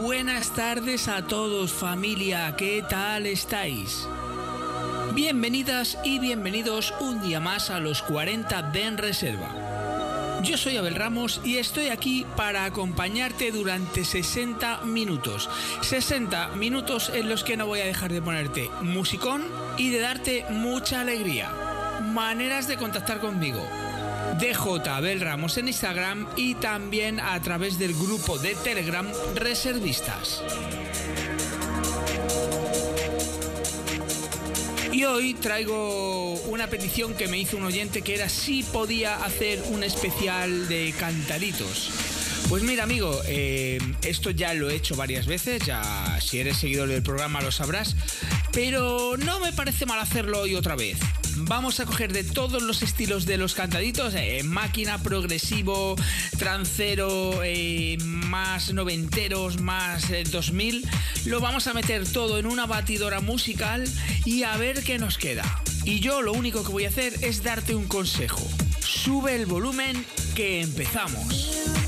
Buenas tardes a todos familia, ¿qué tal estáis? Bienvenidas y bienvenidos un día más a los 40 de En Reserva. Yo soy Abel Ramos y estoy aquí para acompañarte durante 60 minutos. 60 minutos en los que no voy a dejar de ponerte musicón y de darte mucha alegría. Maneras de contactar conmigo. DJ Abel Ramos en Instagram y también a través del grupo de Telegram Reservistas. Y hoy traigo una petición que me hizo un oyente que era si podía hacer un especial de cantaditos. Pues mira amigo, eh, esto ya lo he hecho varias veces, ya si eres seguidor del programa lo sabrás, pero no me parece mal hacerlo hoy otra vez. Vamos a coger de todos los estilos de los cantaditos, eh, máquina, progresivo, trancero, eh, más noventeros, más 2000. Lo vamos a meter todo en una batidora musical y a ver qué nos queda. Y yo lo único que voy a hacer es darte un consejo. Sube el volumen que empezamos.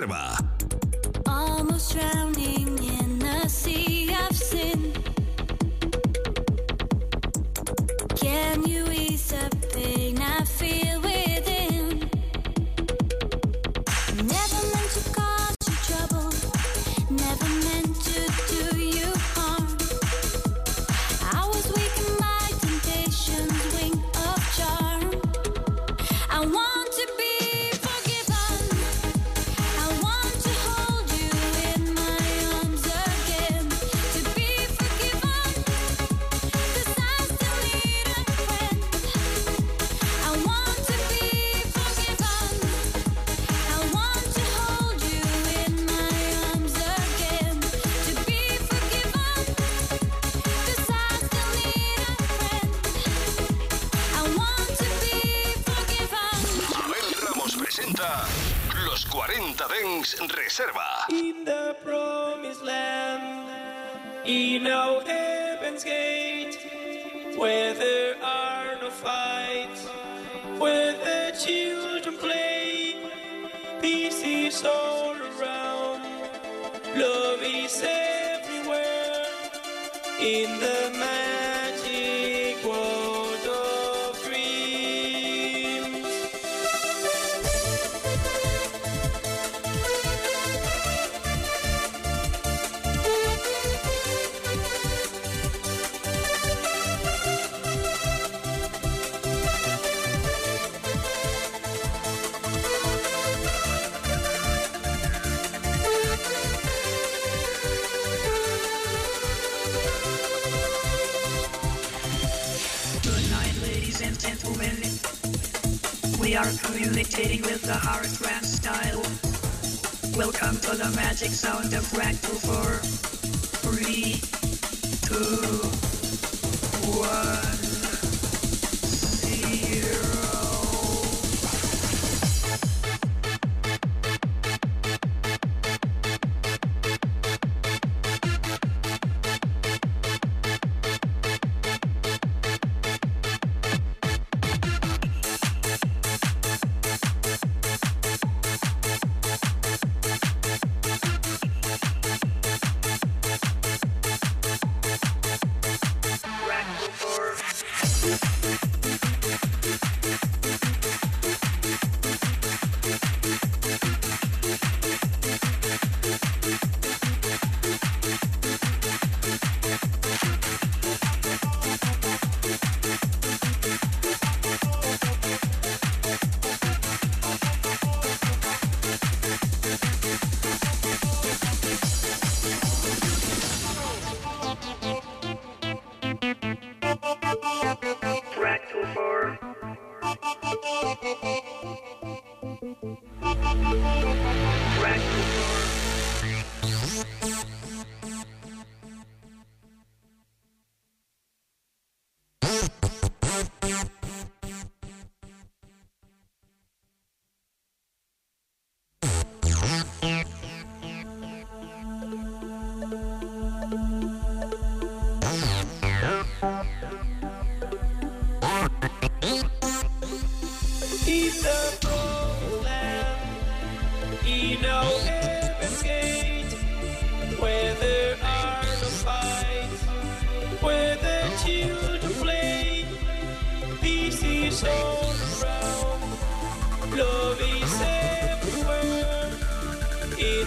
Reserva. music sound of rock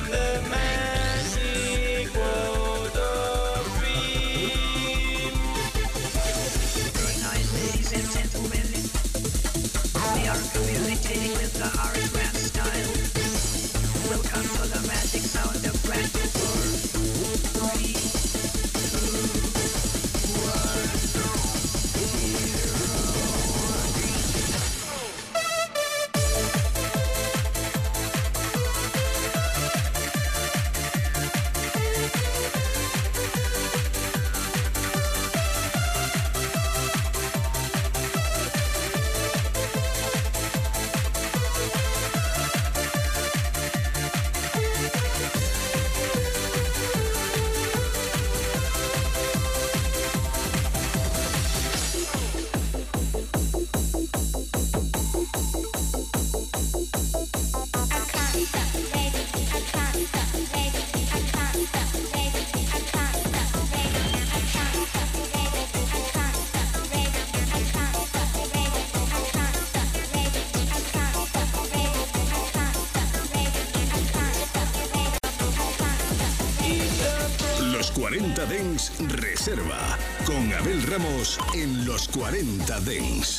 the man. Con Abel Ramos en los 40 Dens.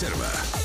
Reserva.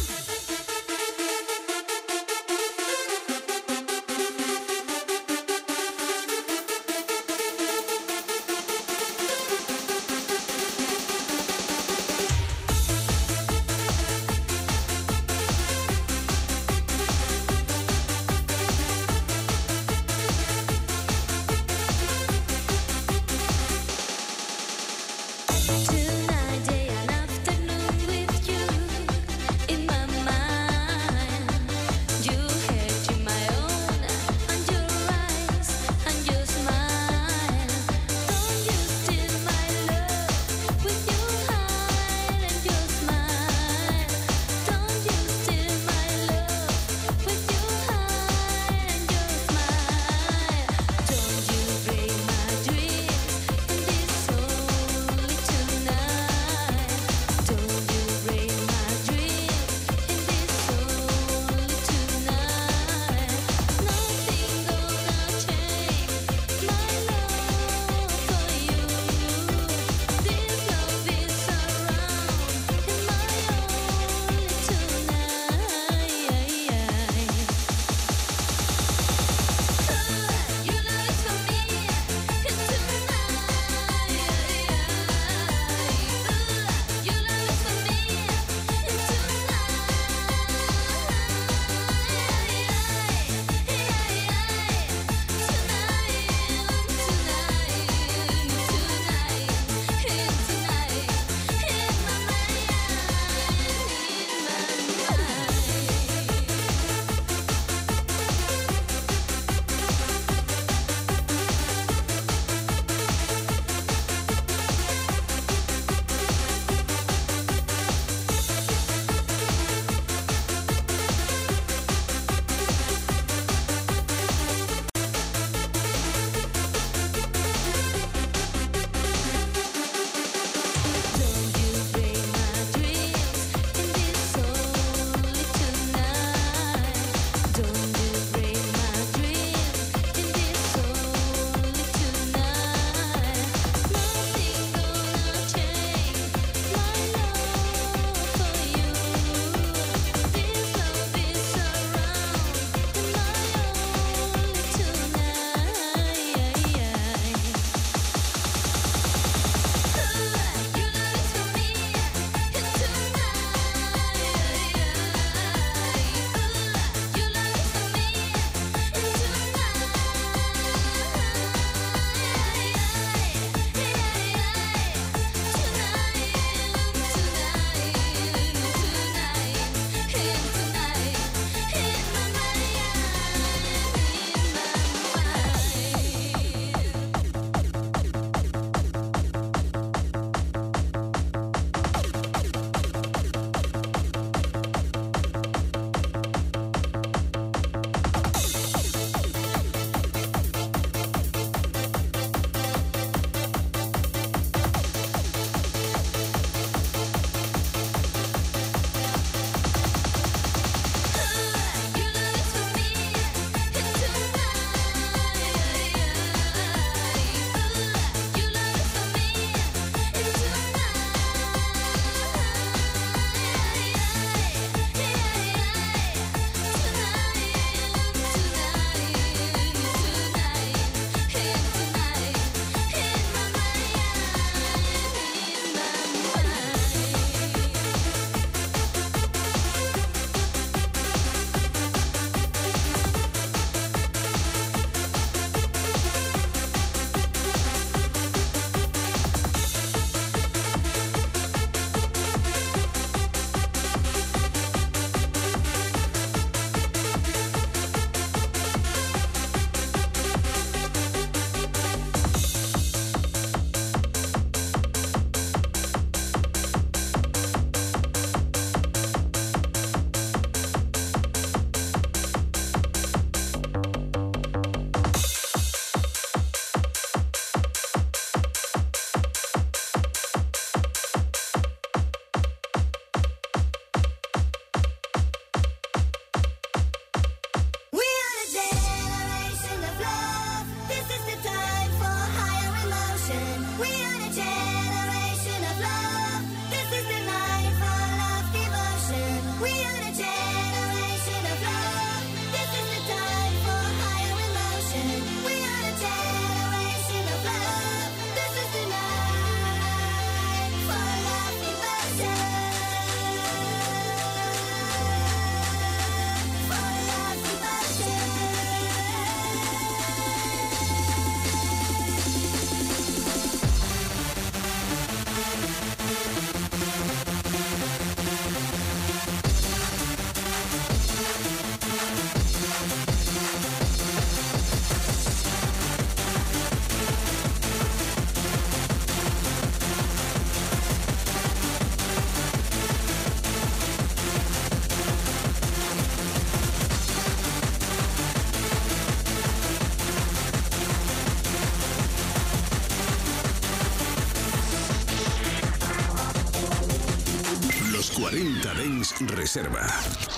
Reserva.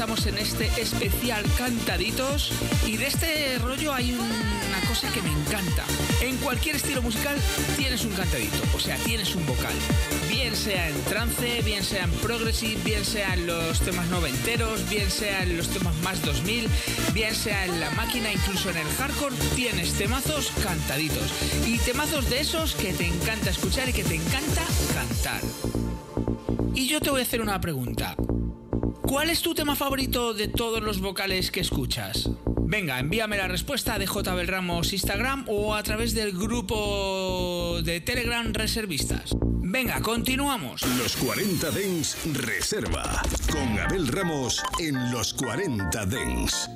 Estamos en este especial Cantaditos y de este rollo hay una cosa que me encanta. En cualquier estilo musical tienes un cantadito, o sea, tienes un vocal. Bien sea en trance, bien sea en progressive, bien sea en los temas noventeros, bien sea en los temas más 2000, bien sea en la máquina, incluso en el hardcore, tienes temazos cantaditos. Y temazos de esos que te encanta escuchar y que te encanta cantar. Y yo te voy a hacer una pregunta. ¿Cuál es tu tema favorito de todos los vocales que escuchas? Venga, envíame la respuesta de J. Ramos Instagram o a través del grupo de Telegram Reservistas. Venga, continuamos. Los 40 Dens Reserva. Con Abel Ramos en los 40 Dens.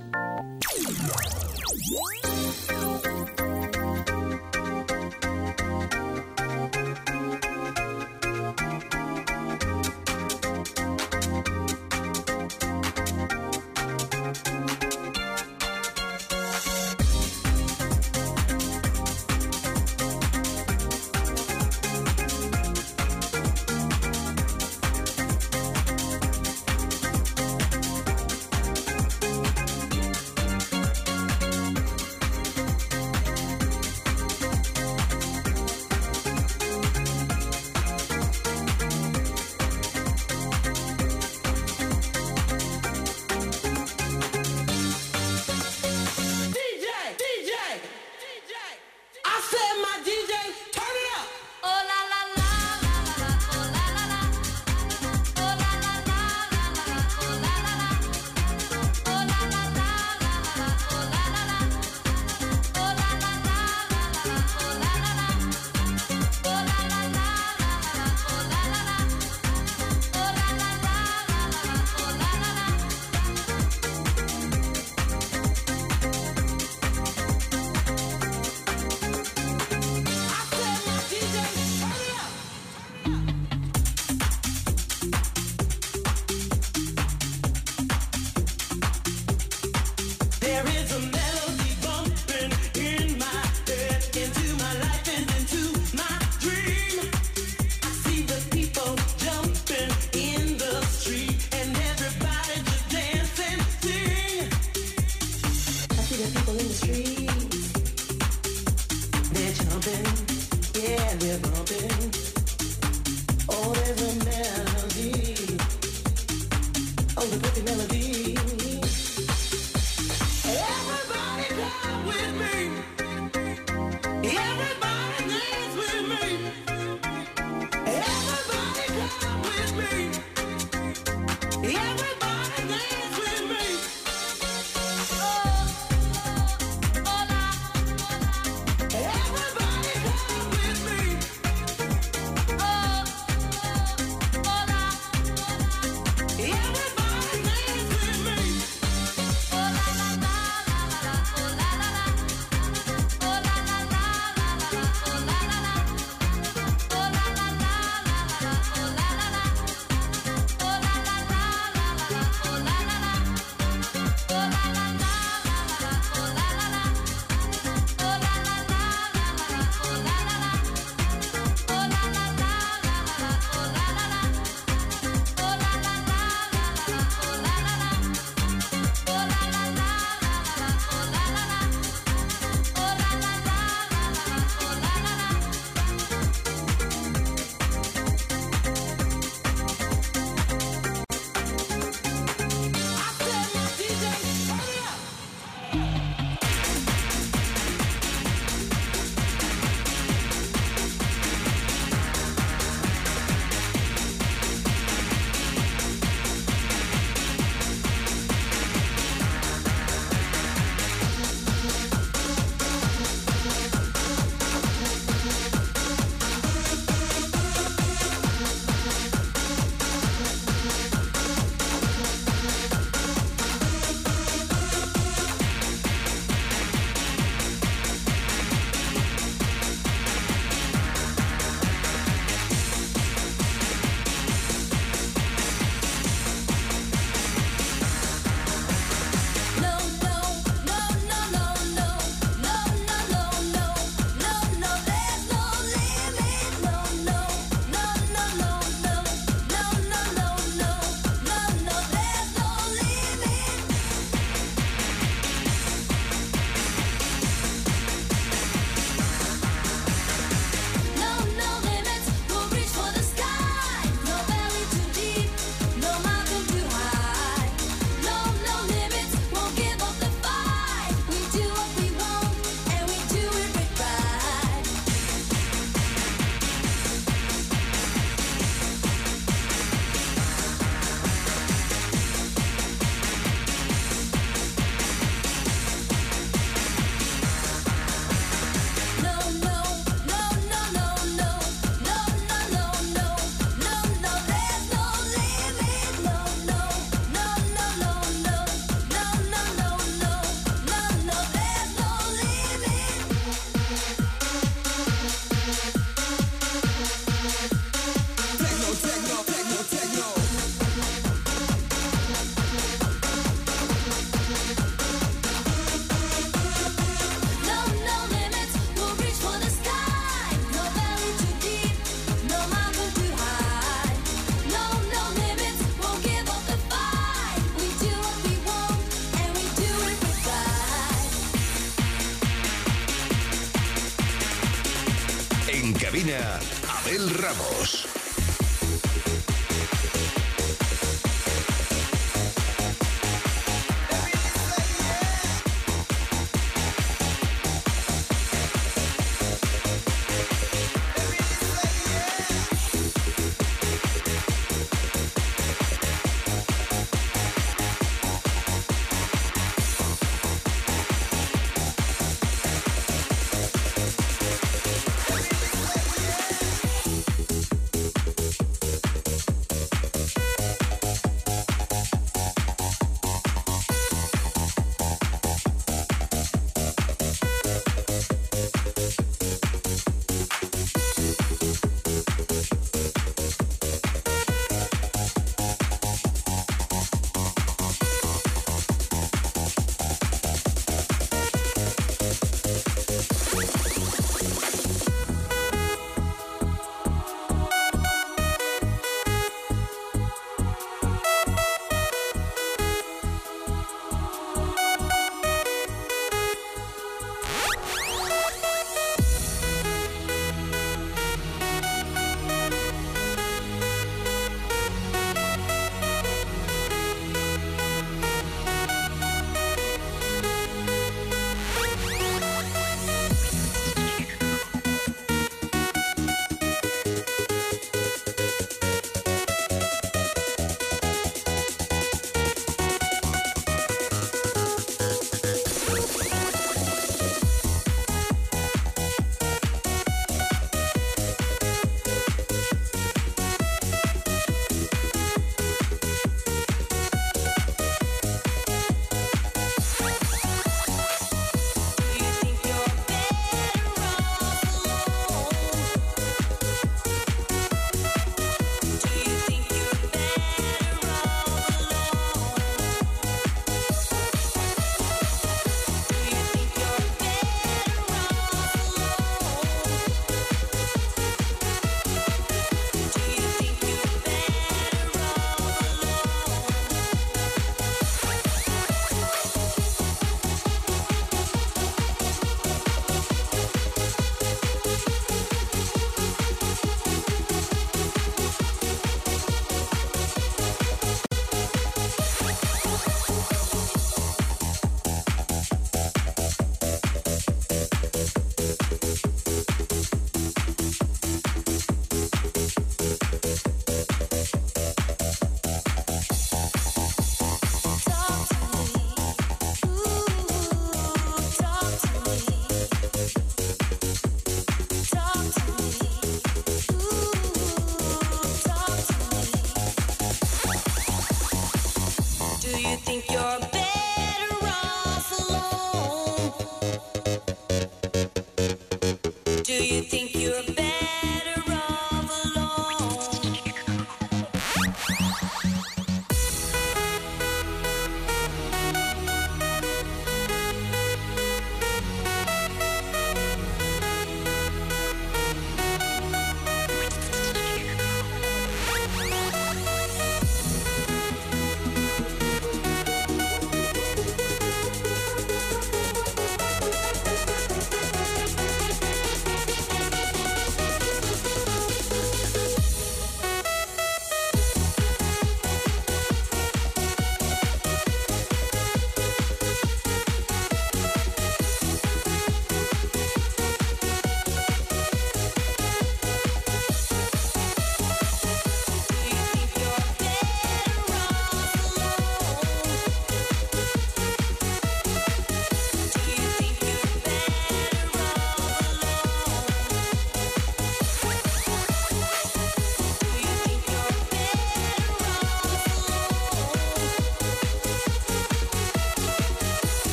with a pretty melody.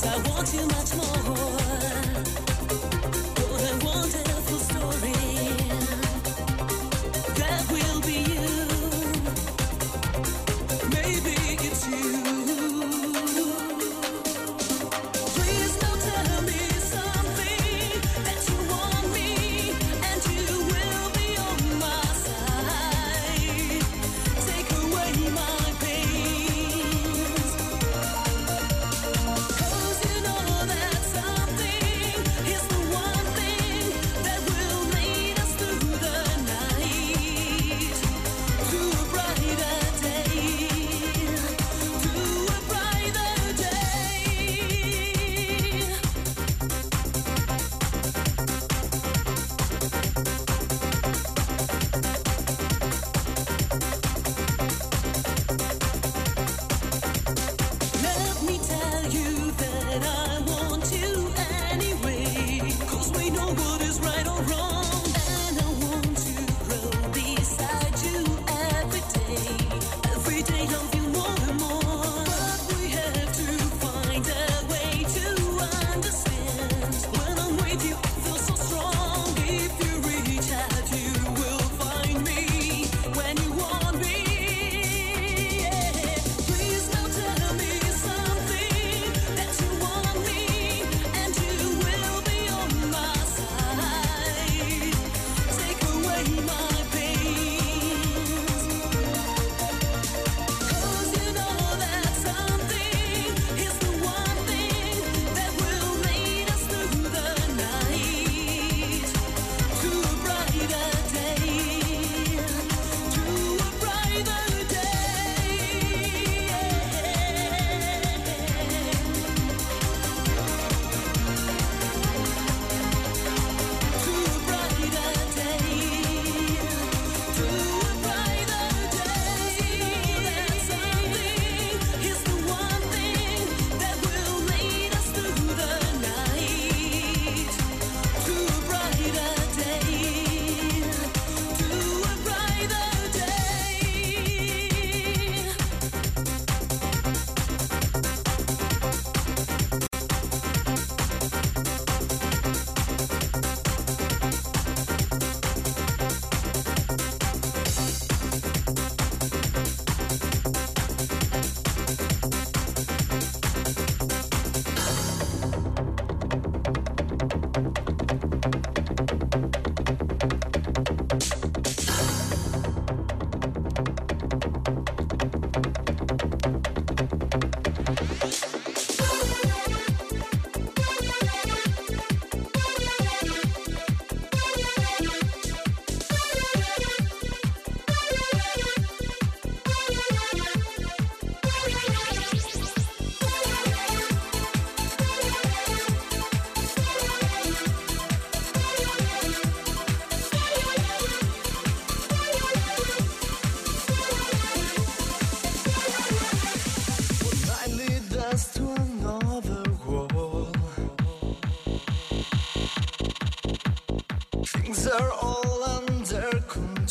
Cause I want you much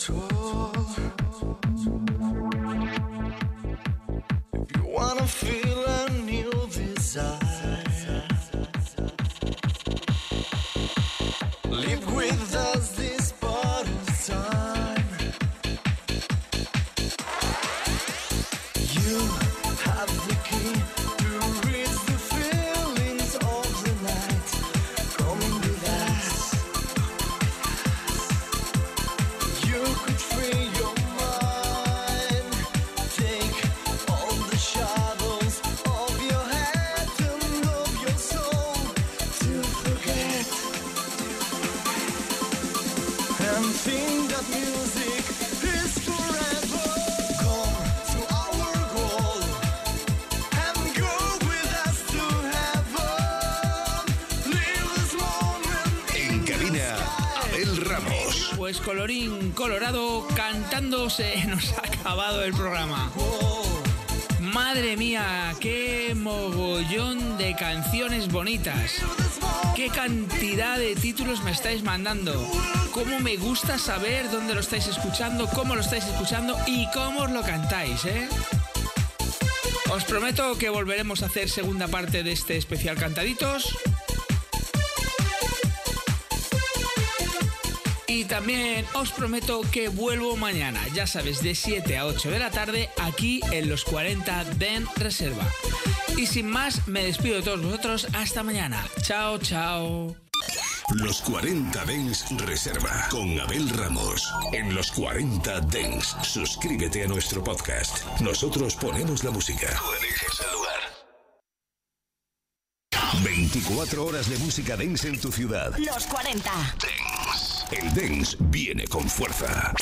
Show. Colorado, cantando se nos ha acabado el programa. Madre mía, qué mogollón de canciones bonitas. Qué cantidad de títulos me estáis mandando. Cómo me gusta saber dónde lo estáis escuchando, cómo lo estáis escuchando y cómo os lo cantáis, ¿eh? Os prometo que volveremos a hacer segunda parte de este especial Cantaditos. También os prometo que vuelvo mañana, ya sabes, de 7 a 8 de la tarde, aquí en los 40 Den Reserva. Y sin más, me despido de todos vosotros. Hasta mañana. Chao, chao. Los 40 Dens Reserva con Abel Ramos. En los 40 Dens, suscríbete a nuestro podcast. Nosotros ponemos la música. Tú eliges el lugar. 24 horas de música dance en tu ciudad. Los 40. Dance. El dance viene con fuerza.